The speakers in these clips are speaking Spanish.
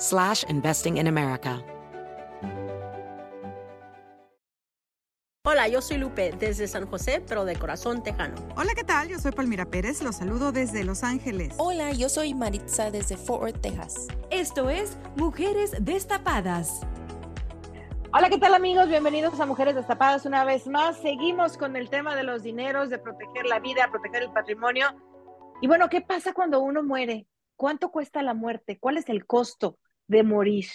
slash investing in America. Hola, yo soy Lupe desde San José, pero de corazón tejano. Hola, ¿qué tal? Yo soy Palmira Pérez, los saludo desde Los Ángeles. Hola, yo soy Maritza desde Fort Worth, Texas. Esto es Mujeres Destapadas. Hola, ¿qué tal amigos? Bienvenidos a Mujeres Destapadas una vez más. Seguimos con el tema de los dineros, de proteger la vida, proteger el patrimonio. Y bueno, ¿qué pasa cuando uno muere? ¿Cuánto cuesta la muerte? ¿Cuál es el costo de morir?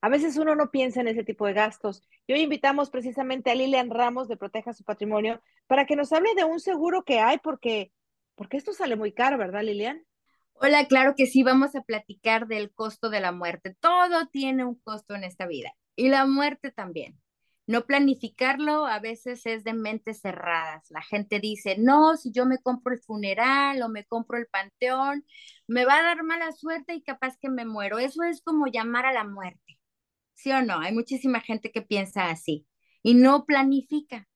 A veces uno no piensa en ese tipo de gastos. Y hoy invitamos precisamente a Lilian Ramos de Proteja su Patrimonio para que nos hable de un seguro que hay, porque, porque esto sale muy caro, ¿verdad, Lilian? Hola, claro que sí, vamos a platicar del costo de la muerte. Todo tiene un costo en esta vida y la muerte también. No planificarlo a veces es de mentes cerradas. La gente dice, no, si yo me compro el funeral o me compro el panteón, me va a dar mala suerte y capaz que me muero. Eso es como llamar a la muerte. ¿Sí o no? Hay muchísima gente que piensa así y no planifica.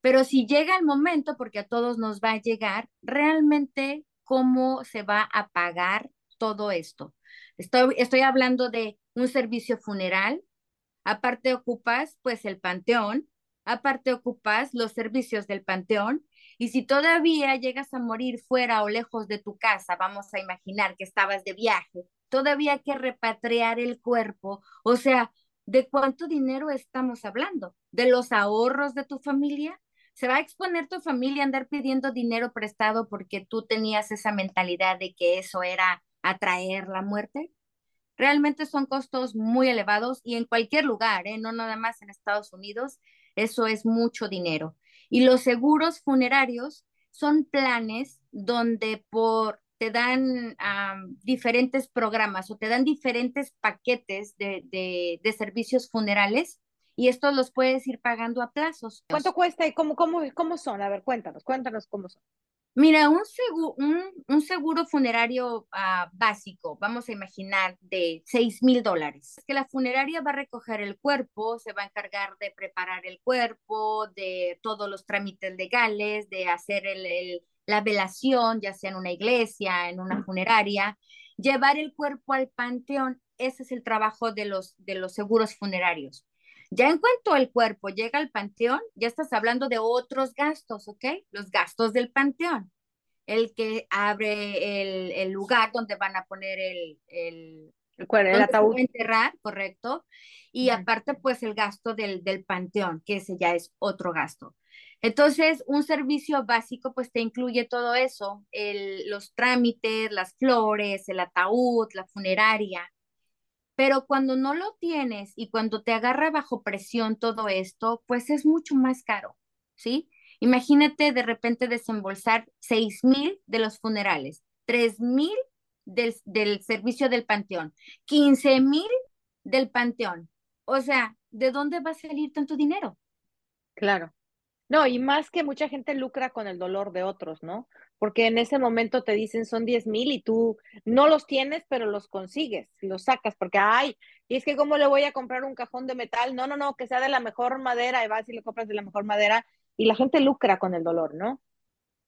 Pero si llega el momento, porque a todos nos va a llegar, realmente cómo se va a pagar todo esto. Estoy, estoy hablando de un servicio funeral, aparte ocupas pues el panteón, aparte ocupas los servicios del panteón, y si todavía llegas a morir fuera o lejos de tu casa, vamos a imaginar que estabas de viaje, todavía hay que repatriar el cuerpo, o sea, ¿de cuánto dinero estamos hablando? ¿De los ahorros de tu familia? ¿Se va a exponer tu familia a andar pidiendo dinero prestado porque tú tenías esa mentalidad de que eso era atraer la muerte? Realmente son costos muy elevados y en cualquier lugar, ¿eh? no nada más en Estados Unidos, eso es mucho dinero. Y los seguros funerarios son planes donde por te dan diferentes programas o te dan diferentes paquetes de, de, servicios funerales y estos los puedes ir pagando a plazos. ¿Cuánto cuesta y cómo, cómo, cómo son? A ver, cuéntanos, cuéntanos cómo son. Mira, un seguro, un, seguro funerario ah, básico, vamos a imaginar, de 6 mil dólares. Que la funeraria va a recoger el cuerpo, se va a encargar de preparar el cuerpo, de todos los trámites legales, de hacer el, la velación, ya sea en una iglesia, en una funeraria, llevar el cuerpo al panteón. Ese es el trabajo de los, de los seguros funerarios. Ya en cuanto el cuerpo llega al panteón, ya estás hablando de otros gastos, ¿ok? Los gastos del panteón. El que abre el, lugar donde van a poner el, el, el, ataúd. enterrar, correcto. Y aparte, pues el gasto del, del panteón, que ese ya es otro gasto. Entonces, un servicio básico, pues te incluye todo eso, el, los trámites, las flores, el ataúd, la funeraria. Pero cuando no lo tienes y cuando te agarra bajo presión todo esto, pues es mucho más caro, ¿sí? Imagínate de repente desembolsar seis mil de los funerales, tres mil del, del servicio del panteón, quince mil del panteón. O sea, ¿de dónde va a salir tanto dinero? Claro. No, y más que mucha gente lucra con el dolor de otros, ¿no? Porque en ese momento te dicen son 10 mil y tú no los tienes, pero los consigues, los sacas, porque, ay, y es que cómo le voy a comprar un cajón de metal, no, no, no, que sea de la mejor madera, y vas y le compras de la mejor madera, y la gente lucra con el dolor, ¿no?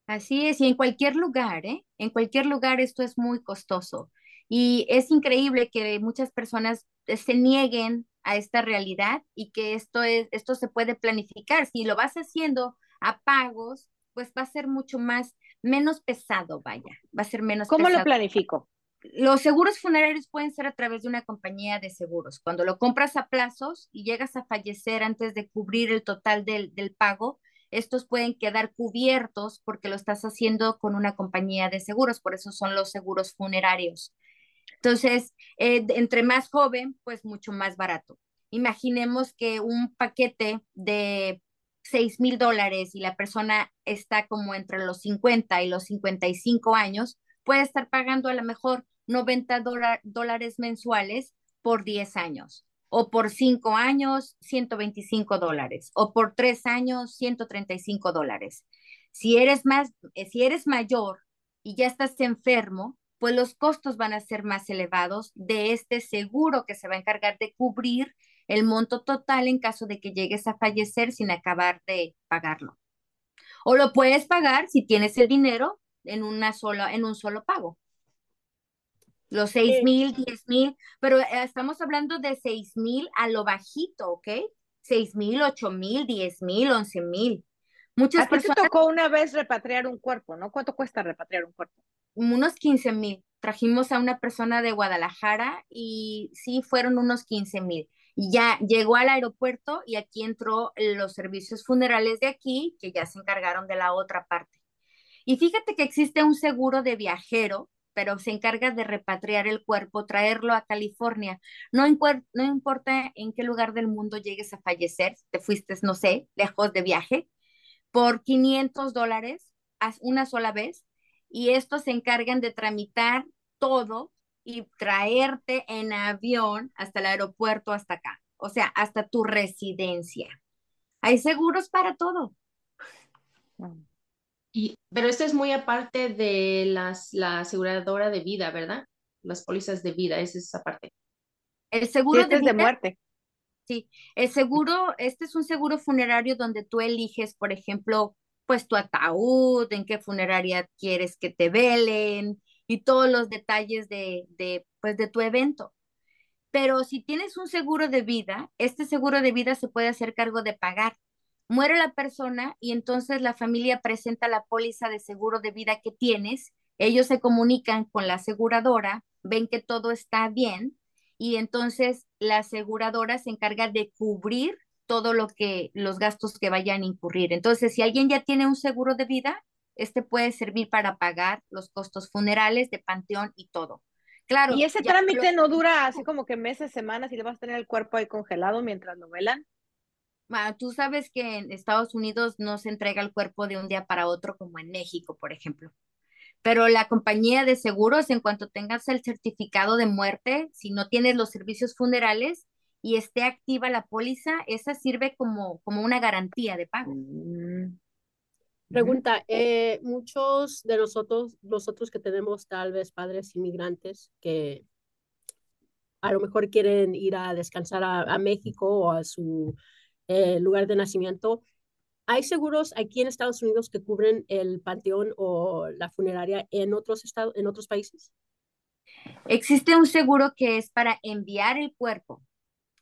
Así es, y en cualquier lugar, ¿eh? En cualquier lugar esto es muy costoso. Y es increíble que muchas personas se nieguen a esta realidad y que esto, es, esto se puede planificar. Si lo vas haciendo a pagos, pues va a ser mucho más, menos pesado, vaya, va a ser menos ¿Cómo pesado. lo planifico? los seguros funerarios pueden ser a través de una compañía de seguros. Cuando lo compras a plazos y llegas a fallecer antes de cubrir el total del, del pago, estos pueden quedar cubiertos porque lo estás haciendo con una compañía de seguros, por eso son los seguros funerarios. Entonces, eh, entre más joven, pues mucho más barato. Imaginemos que un paquete de 6 mil dólares y la persona está como entre los 50 y los 55 años, puede estar pagando a lo mejor 90 dólares mensuales por 10 años, o por 5 años, 125 dólares, o por 3 años, 135 dólares. Si eres más, eh, si eres mayor y ya estás enfermo, pues los costos van a ser más elevados de este seguro que se va a encargar de cubrir el monto total en caso de que llegues a fallecer sin acabar de pagarlo. O lo puedes pagar si tienes el dinero en, una sola, en un solo pago. Los seis mil, diez mil, pero eh, estamos hablando de seis mil a lo bajito, ¿ok? Seis mil, ocho mil, diez mil, once mil. Muchas ¿A personas... te tocó una vez repatriar un cuerpo, ¿no? ¿Cuánto cuesta repatriar un cuerpo? Unos quince mil. Trajimos a una persona de Guadalajara y sí, fueron unos quince mil. Y ya llegó al aeropuerto y aquí entró los servicios funerales de aquí, que ya se encargaron de la otra parte. Y fíjate que existe un seguro de viajero, pero se encarga de repatriar el cuerpo, traerlo a California. No, no importa en qué lugar del mundo llegues a fallecer, te fuiste, no sé, lejos de viaje, por 500 dólares una sola vez, y estos se encargan de tramitar todo y traerte en avión hasta el aeropuerto, hasta acá, o sea, hasta tu residencia. Hay seguros para todo pero esto es muy aparte de las, la aseguradora de vida, ¿verdad? Las pólizas de vida, esa es esa parte. El seguro este de, muerte. Sí, el seguro, este es un seguro funerario donde tú eliges, por ejemplo, pues tu ataúd, en qué funeraria quieres que te velen y todos los detalles de, de, pues, de tu evento. Pero si tienes un seguro de vida, este seguro de vida se puede hacer cargo de pagar muere la persona y entonces la familia presenta la póliza de seguro de vida que tienes, ellos se comunican con la aseguradora, ven que todo está bien y entonces la aseguradora se encarga de cubrir todo lo que los gastos que vayan a incurrir. Entonces, si alguien ya tiene un seguro de vida, este puede servir para pagar los costos funerales de panteón y todo. Claro. ¿Y ese trámite no dura así como que meses, semanas y le vas a tener el cuerpo ahí congelado mientras lo velan? tú sabes que en Estados Unidos no se entrega el cuerpo de un día para otro como en México, por ejemplo. Pero la compañía de seguros, en cuanto tengas el certificado de muerte, si no tienes los servicios funerales y esté activa la póliza, esa sirve como, como una garantía de pago. Mm. Pregunta, eh, muchos de nosotros, nosotros que tenemos tal vez padres inmigrantes que a lo mejor quieren ir a descansar a México o a su eh, lugar de nacimiento. ¿Hay seguros aquí en Estados Unidos que cubren el panteón o la funeraria en otros, estados, en otros países? Existe un seguro que es para enviar el cuerpo.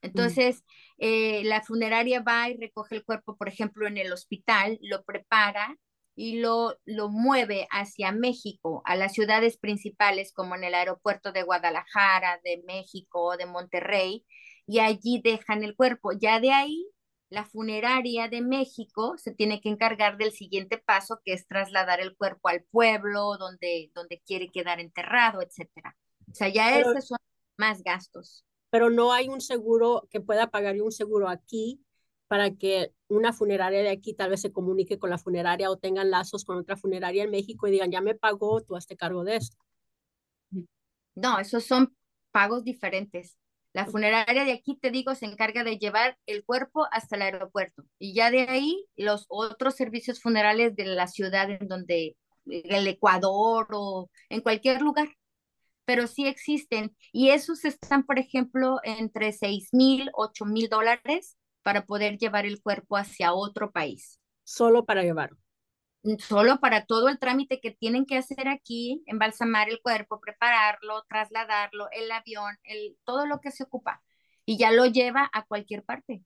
Entonces, eh, la funeraria va y recoge el cuerpo, por ejemplo, en el hospital, lo prepara y lo, lo mueve hacia México, a las ciudades principales como en el aeropuerto de Guadalajara, de México, de Monterrey, y allí dejan el cuerpo. Ya de ahí la funeraria de México se tiene que encargar del siguiente paso, que es trasladar el cuerpo al pueblo donde, donde quiere quedar enterrado, etcétera. O sea, ya esos son más gastos. Pero no hay un seguro que pueda pagar un seguro aquí para que una funeraria de aquí tal vez se comunique con la funeraria o tengan lazos con otra funeraria en México y digan, ya me pagó, tú hazte cargo de esto. No, esos son pagos diferentes. La funeraria de aquí, te digo, se encarga de llevar el cuerpo hasta el aeropuerto y ya de ahí los otros servicios funerales de la ciudad en donde, el Ecuador o en cualquier lugar. Pero sí existen y esos están, por ejemplo, entre 6 mil, 8 mil dólares para poder llevar el cuerpo hacia otro país. Solo para llevarlo solo para todo el trámite que tienen que hacer aquí, embalsamar el cuerpo, prepararlo, trasladarlo, el avión, el, todo lo que se ocupa. Y ya lo lleva a cualquier parte.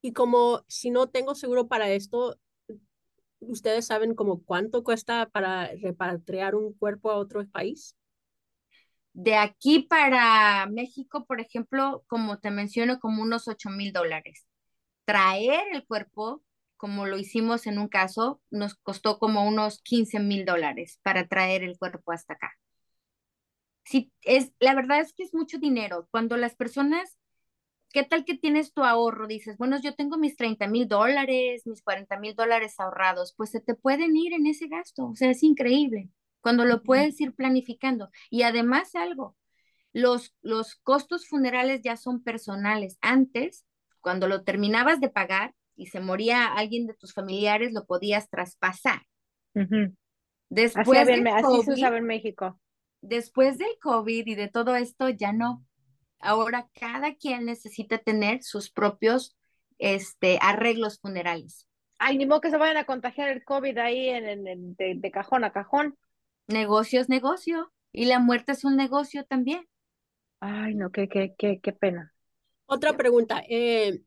Y como si no tengo seguro para esto, ¿ustedes saben como cuánto cuesta para repatriar un cuerpo a otro país? De aquí para México, por ejemplo, como te menciono, como unos 8 mil dólares. Traer el cuerpo, como lo hicimos en un caso, nos costó como unos 15 mil dólares para traer el cuerpo hasta acá. Sí, es, la verdad es que es mucho dinero. Cuando las personas, ¿qué tal que tienes tu ahorro? Dices, bueno, yo tengo mis 30 mil dólares, mis 40 mil dólares ahorrados, pues se te pueden ir en ese gasto. O sea, es increíble cuando lo puedes ir planificando. Y además algo, los, los costos funerales ya son personales. Antes, cuando lo terminabas de pagar y se moría alguien de tus familiares, lo podías traspasar. Después así, del así se en México. Después del COVID y de todo esto, ya no. Ahora cada quien necesita tener sus propios este, arreglos funerales. Ay, ni modo que se vayan a contagiar el COVID ahí en, de cajón a cajón. Negocio es negocio y la muerte es un negocio también. Ay, no, qué, qué, qué, qué pena. Otra pregunta, eh,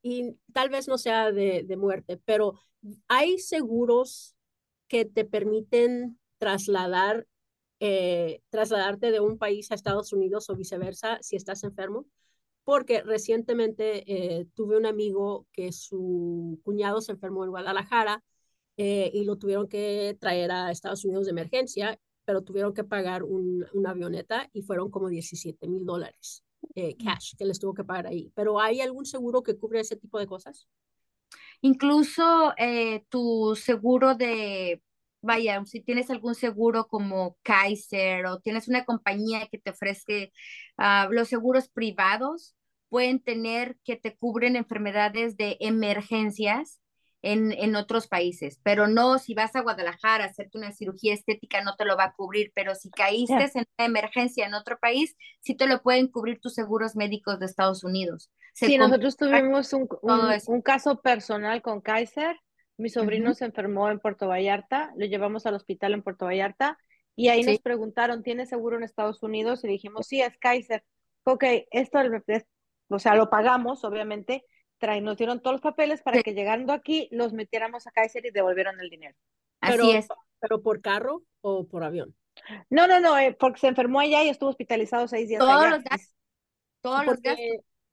y tal vez no sea de, de, muerte, pero ¿hay seguros que te permiten trasladar, eh, trasladarte de un país a Estados Unidos o viceversa si estás enfermo? Porque recientemente eh, tuve un amigo que su cuñado se enfermó en Guadalajara eh, y lo tuvieron que traer a Estados Unidos de emergencia, pero tuvieron que pagar un, una avioneta y fueron como 17 mil dólares eh, cash que les tuvo que pagar ahí. Pero ¿hay algún seguro que cubre ese tipo de cosas? Incluso eh, tu seguro de, vaya, si tienes algún seguro como Kaiser o tienes una compañía que te ofrece uh, los seguros privados, pueden tener que te cubren enfermedades de emergencias en, otros países, pero no si vas a Guadalajara a hacerte una cirugía estética no te lo va a cubrir, pero si caíste en una emergencia en otro país, sí te lo pueden cubrir tus seguros médicos de Estados Unidos. sí, nosotros tuvimos un, un, caso personal con Kaiser, mi sobrino se enfermó en Puerto Vallarta, lo llevamos al hospital en Puerto Vallarta y ahí nos preguntaron, ¿tiene seguro en Estados Unidos? Y dijimos, sí, es Kaiser. Ok, esto, o sea, lo pagamos, obviamente, traen, nos dieron todos los papeles para que llegando aquí los metiéramos a Kaiser y devolvieron el dinero. Así es. ¿Pero por carro o por avión? No, no, no, eh, porque se enfermó allá y estuvo hospitalizado seis días. Todos los gastos. Todos los gastos.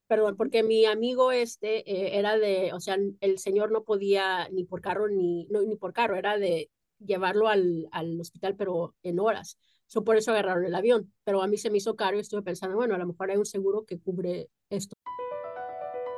Perdón, porque mi amigo este eh, era de, o sea, el señor no podía ni por carro ni, no, ni por carro, era de llevarlo al, al hospital, pero en horas. So, por eso agarraron el avión. Pero a mí se me hizo caro y estuve pensando, bueno, a lo mejor hay un seguro que cubre esto.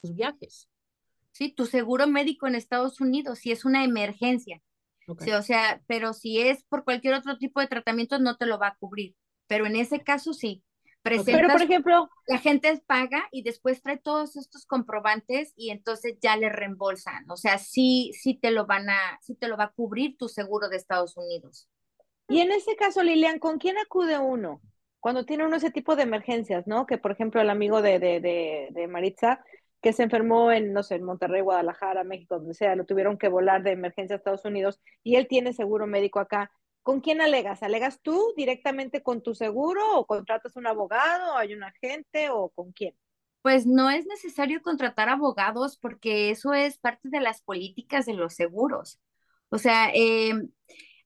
Tus viajes. Sí, tu seguro médico en Estados Unidos, si es una emergencia. Sí, o sea, pero si es por cualquier otro tipo de tratamiento, no te lo va a cubrir. Pero en ese caso sí. pero, por ejemplo, la gente paga y después trae todos estos comprobantes y entonces ya le reembolsan. O sea, sí, sí te lo van a, sí te lo va a cubrir tu seguro de Estados Unidos. Y en ese caso, Lilian, ¿con quién acude uno? Cuando tiene uno ese tipo de emergencias, ¿no? Que por ejemplo el amigo de, de, de, de Maritza que se enfermó en, no sé, en Monterrey, Guadalajara, México, donde sea, lo tuvieron que volar de emergencia a Estados Unidos y él tiene seguro médico acá. ¿Con quién alegas? ¿Alegas tú directamente con tu seguro o contratas un abogado o hay un agente o con quién? Pues no es necesario contratar abogados porque eso es parte de las políticas de los seguros. O sea, eh,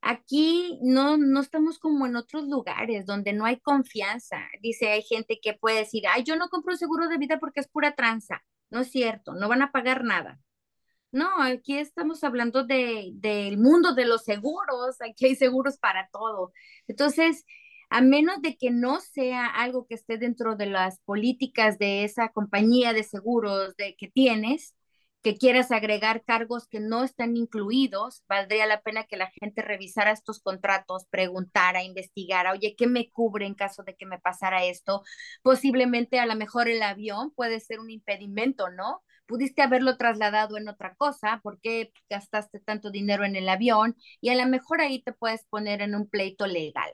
aquí no, no estamos como en otros lugares donde no hay confianza. Dice, hay gente que puede decir, ay, yo no compro seguro de vida porque es pura tranza. No es cierto, no van a pagar nada. No, aquí estamos hablando de, del mundo de los seguros, aquí hay seguros para todo. Entonces, a menos de que no sea algo que esté dentro de las políticas de esa compañía de seguros de que tienes, que quieras agregar cargos que no están incluidos, valdría la pena que la gente revisara estos contratos, preguntara, investigara, oye, ¿qué me cubre en caso de que me pasara esto? Posiblemente a lo mejor el avión puede ser un impedimento, ¿no? Pudiste haberlo trasladado en otra cosa, ¿por qué gastaste tanto dinero en el avión? Y a lo mejor ahí te puedes poner en un pleito legal.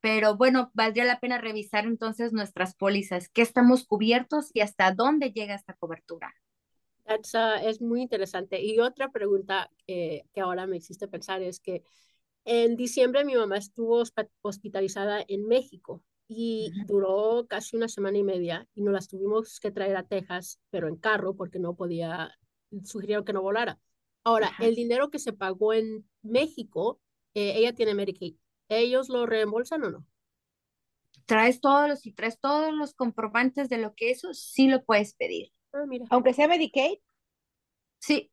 Pero bueno, valdría la pena revisar entonces nuestras pólizas, qué estamos cubiertos y hasta dónde llega esta cobertura. Uh, es muy interesante. Y otra pregunta que ahora me hiciste pensar es que en diciembre mi mamá estuvo hospitalizada en México y duró casi una semana y media y nos las tuvimos que traer a Texas, pero en carro porque no podía, sugirieron que no volara. Ahora, el dinero que se pagó en México, eh, ella tiene Medicaid. ¿Ellos lo reembolsan o no? Traes todos los, si traes todos los comprobantes de lo que eso, sí lo puedes pedir. Ah, Aunque sea Medicaid. Sí.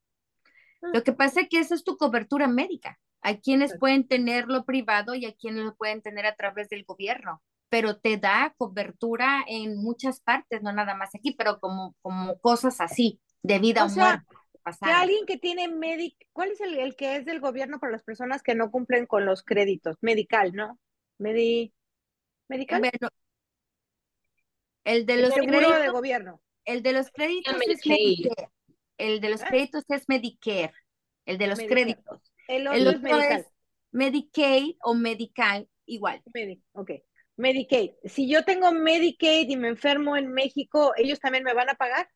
Ah. Lo que pasa es que esa es tu cobertura médica. Hay quienes pueden tenerlo privado y hay quienes lo pueden tener a través del gobierno, pero te da cobertura en muchas partes, no nada más aquí, pero como, como cosas así, de vida o, muerte. Que alguien que tiene medic, ¿cuál es el, que es del gobierno para las personas que no cumplen con los créditos? Medical, ¿no? Medi, medical. el de los créditos de gobierno. El de los créditos es Medicare. El de los créditos es Medicare. El de los créditos. El otro, es, Medicaid o Medical, igual. ok. Medicaid. Si yo tengo Medicaid y me enfermo en México, ¿ellos también me van a pagar?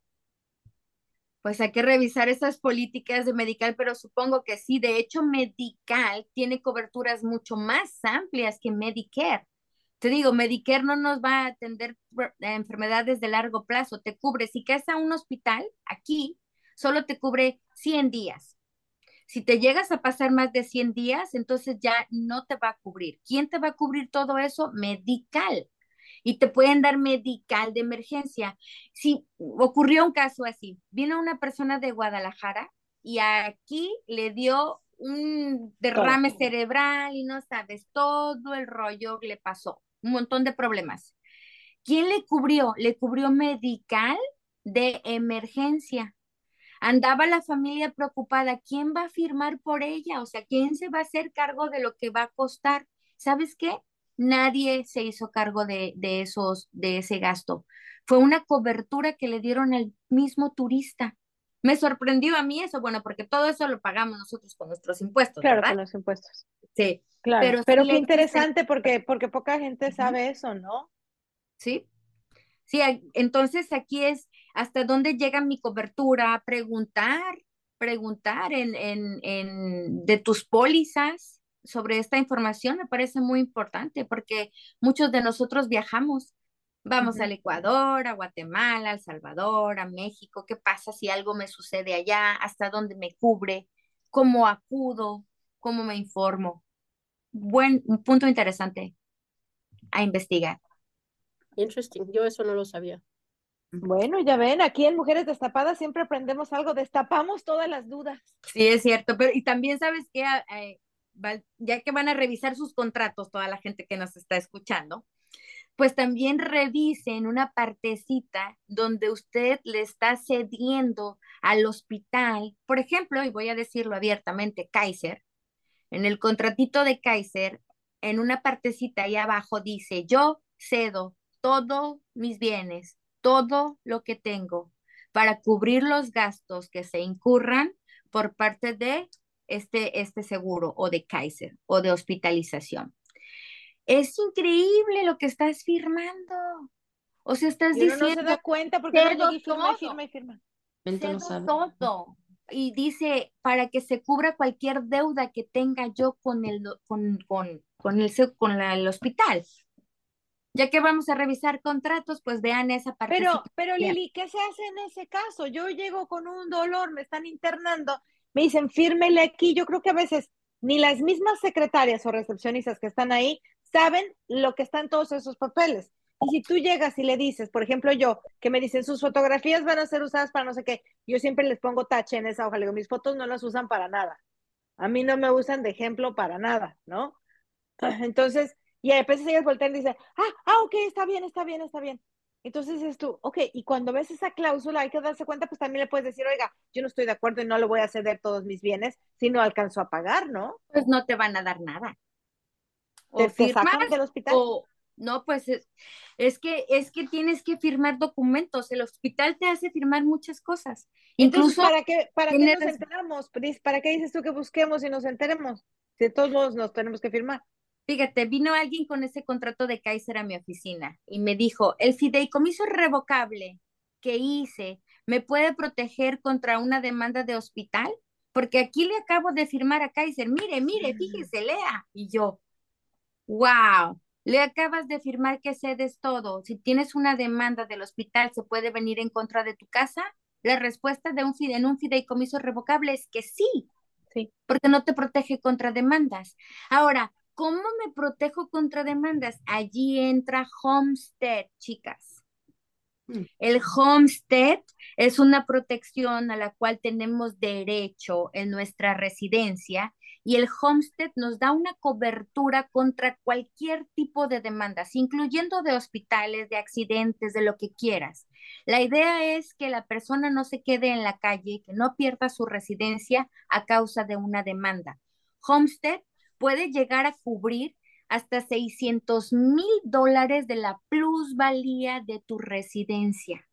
Pues hay que revisar esas políticas de Medical, pero supongo que sí. De hecho, Medical tiene coberturas mucho más amplias que Medicare. Te digo, Medicare no nos va a atender enfermedades de largo plazo, te cubre, si caes a un hospital, aquí, solo te cubre 100 días. Si te llegas a pasar más de 100 días, entonces ya no te va a cubrir. ¿Quién te va a cubrir todo eso? Medical. Y te pueden dar medical de emergencia. Si ocurrió un caso así, vino una persona de Guadalajara y aquí le dio un derrame cerebral y no sabes, todo el rollo le pasó un montón de problemas. ¿Quién le cubrió? Le cubrió medical de emergencia. Andaba la familia preocupada, ¿quién va a firmar por ella? O sea, ¿quién se va a hacer cargo de lo que va a costar? ¿Sabes qué? Nadie se hizo cargo de, de esos, de ese gasto. Fue una cobertura que le dieron al mismo turista. Me sorprendió a mí eso, bueno, porque todo eso lo pagamos nosotros con nuestros impuestos. Claro, con los impuestos. Sí. Claro, pero, qué interesante porque, porque poca gente sabe eso, ¿no? Sí. Sí, entonces aquí es hasta dónde llega mi cobertura, preguntar, preguntar en, en, en, de tus pólizas sobre esta información me parece muy importante porque muchos de nosotros viajamos Vamos al Ecuador, a Guatemala, a El Salvador, a México. ¿Qué pasa si algo me sucede allá? ¿Hasta dónde me cubre? ¿Cómo acudo? ¿Cómo me informo? Buen un punto interesante a investigar. Interesting. Yo eso no lo sabía. Bueno, ya ven, aquí en Mujeres Destapadas siempre aprendemos algo, destapamos todas las dudas. Sí, es cierto, pero y también sabes que eh, ya que van a revisar sus contratos, toda la gente que nos está escuchando, pues también revisen una partecita donde usted le está cediendo al hospital, por ejemplo, y voy a decirlo abiertamente, Kaiser, en el contratito de Kaiser, en una partecita ahí abajo dice, yo cedo todos mis bienes, todo lo que tengo para cubrir los gastos que se incurran por parte de este, este seguro o de Kaiser o de hospitalización. Es increíble lo que estás firmando. O sea, estás diciendo. No se da cuenta porque no firma, firma y firma. todo. Y dice, para que se cubra cualquier deuda que tenga yo con el, con, con, con el, con el hospital. Ya que vamos a revisar contratos, pues vean esa parte. Pero, pero Lili, ¿qué se hace en ese caso? Yo llego con un dolor, me están internando, me dicen, fírmele aquí. Yo creo que a veces ni las mismas secretarias o recepcionistas que están ahí saben lo que están todos esos papeles. Y si tú llegas y le dices, por ejemplo, yo, que me dicen sus fotografías van a ser usadas para no sé qué, yo siempre les pongo tache en esa hoja, le digo, mis fotos no las usan para nada. A mí no me usan de ejemplo para nada, ¿no? Entonces, Y a veces ellos voltean y dicen, ah, ah, ok, está bien, está bien, está bien. Entonces dices tú, ok, y cuando ves esa cláusula hay que darse cuenta, pues también le puedes decir, oiga, yo no estoy de acuerdo y no le voy a ceder todos mis bienes si no alcanzo a pagar, ¿no? Pues no te van a dar nada. O ¿Te, sacan del hospital? O, no, pues es, es, que es que tienes que firmar documentos. El hospital te hace firmar muchas cosas. Incluso ¿para qué, para qué nos enteramos? ¿Para qué dices tú que busquemos y nos enteremos? Si todos modos nos tenemos que firmar. Fíjate, vino alguien con ese contrato de Kaiser a mi oficina y me dijo, el fideicomiso revocable que hice me puede proteger contra una demanda de hospital, porque aquí le acabo de firmar a Kaiser, mire, mire, fíjese, lea. Y yo, wow, le acabas de firmar que cedes todo. Si tienes una demanda del hospital, ¿se puede venir en contra de tu casa? La respuesta de un en un fideicomiso revocable es que sí, sí, porque no te protege contra demandas. Ahora, ¿Cómo me protejo contra demandas? Allí entra Homestead, chicas. Mm. El homestead es una protección a la cual tenemos derecho en nuestra residencia y el homestead nos da una cobertura contra cualquier tipo de demandas, incluyendo de hospitales, de accidentes, de lo que quieras. La idea es que la persona no se quede en la calle, que no pierda su residencia a causa de una demanda. Homestead puede llegar a cubrir hasta 600 mil dólares de la plusvalía de tu residencia.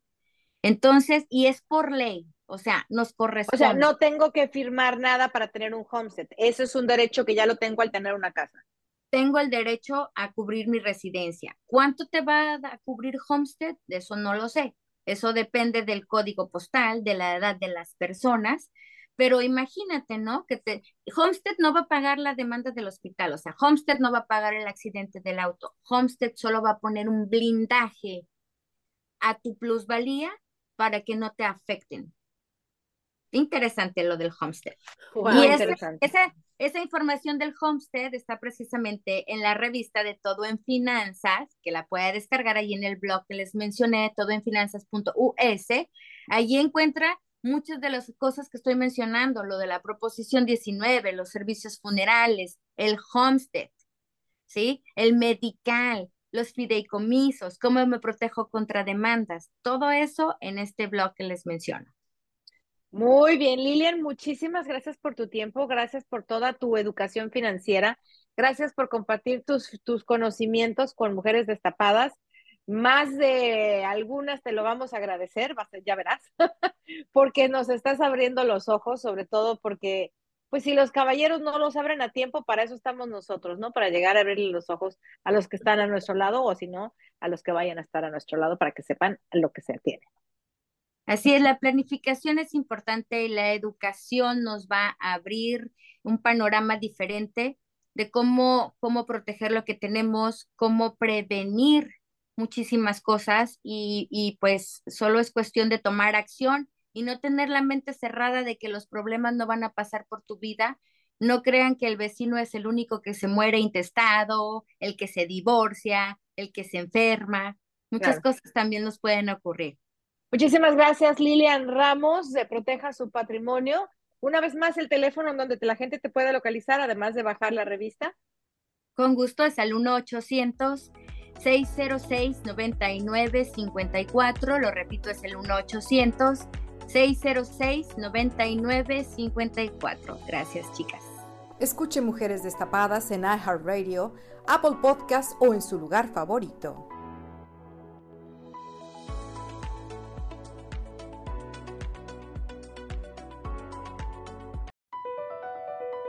Entonces, y es por ley, o sea, nos corresponde. O sea, no tengo que firmar nada para tener un homestead. Eso es un derecho que ya lo tengo al tener una casa. Tengo el derecho a cubrir mi residencia. ¿Cuánto te va a cubrir homestead? De eso no lo sé. Eso depende del código postal, de la edad de las personas, pero imagínate, ¿no? Que te, Homestead no va a pagar la demanda del hospital, o sea, Homestead no va a pagar el accidente del auto, Homestead solo va a poner un blindaje a tu plusvalía para que no te afecten. Interesante lo del Homestead. y esa, esa, información del Homestead está precisamente en la revista de Todo en Finanzas, que la puede descargar ahí en el blog que les mencioné, todoenfinanzas.us. Allí encuentra muchas de las cosas que estoy mencionando, lo de la proposición 19, los servicios funerales, el homestead, ¿sí? El medical, los fideicomisos, cómo me protejo contra demandas, todo eso en este blog que les menciono. Muy bien, Lilian, muchísimas gracias por tu tiempo, gracias por toda tu educación financiera, gracias por compartir tus, tus conocimientos con mujeres destapadas más de algunas te lo vamos a agradecer, ya verás, porque nos estás abriendo los ojos, sobre todo porque, pues si los caballeros no los abren a tiempo, para eso estamos nosotros, ¿no? Para llegar a abrirle los ojos a los que están a nuestro lado o si no, a los que vayan a estar a nuestro lado para que sepan lo que se tiene. Así es, la planificación es importante y la educación nos va a abrir un panorama diferente de cómo, cómo proteger lo que tenemos, cómo prevenir muchísimas cosas y, pues solo es cuestión de tomar acción y no tener la mente cerrada de que los problemas no van a pasar por tu vida. No crean que el vecino es el único que se muere intestado, el que se divorcia, el que se enferma. Muchas cosas también nos pueden ocurrir. Muchísimas gracias, Lilian Ramos, de Proteja su Patrimonio. Una vez más, el teléfono en donde la gente te puede localizar, además de bajar la revista. Con gusto, es al 1 800 606-9954, lo repito, es el 1-800-606-9954. Gracias, chicas. Escuche Mujeres Destapadas en iHeartRadio, Apple Podcast o en su lugar favorito.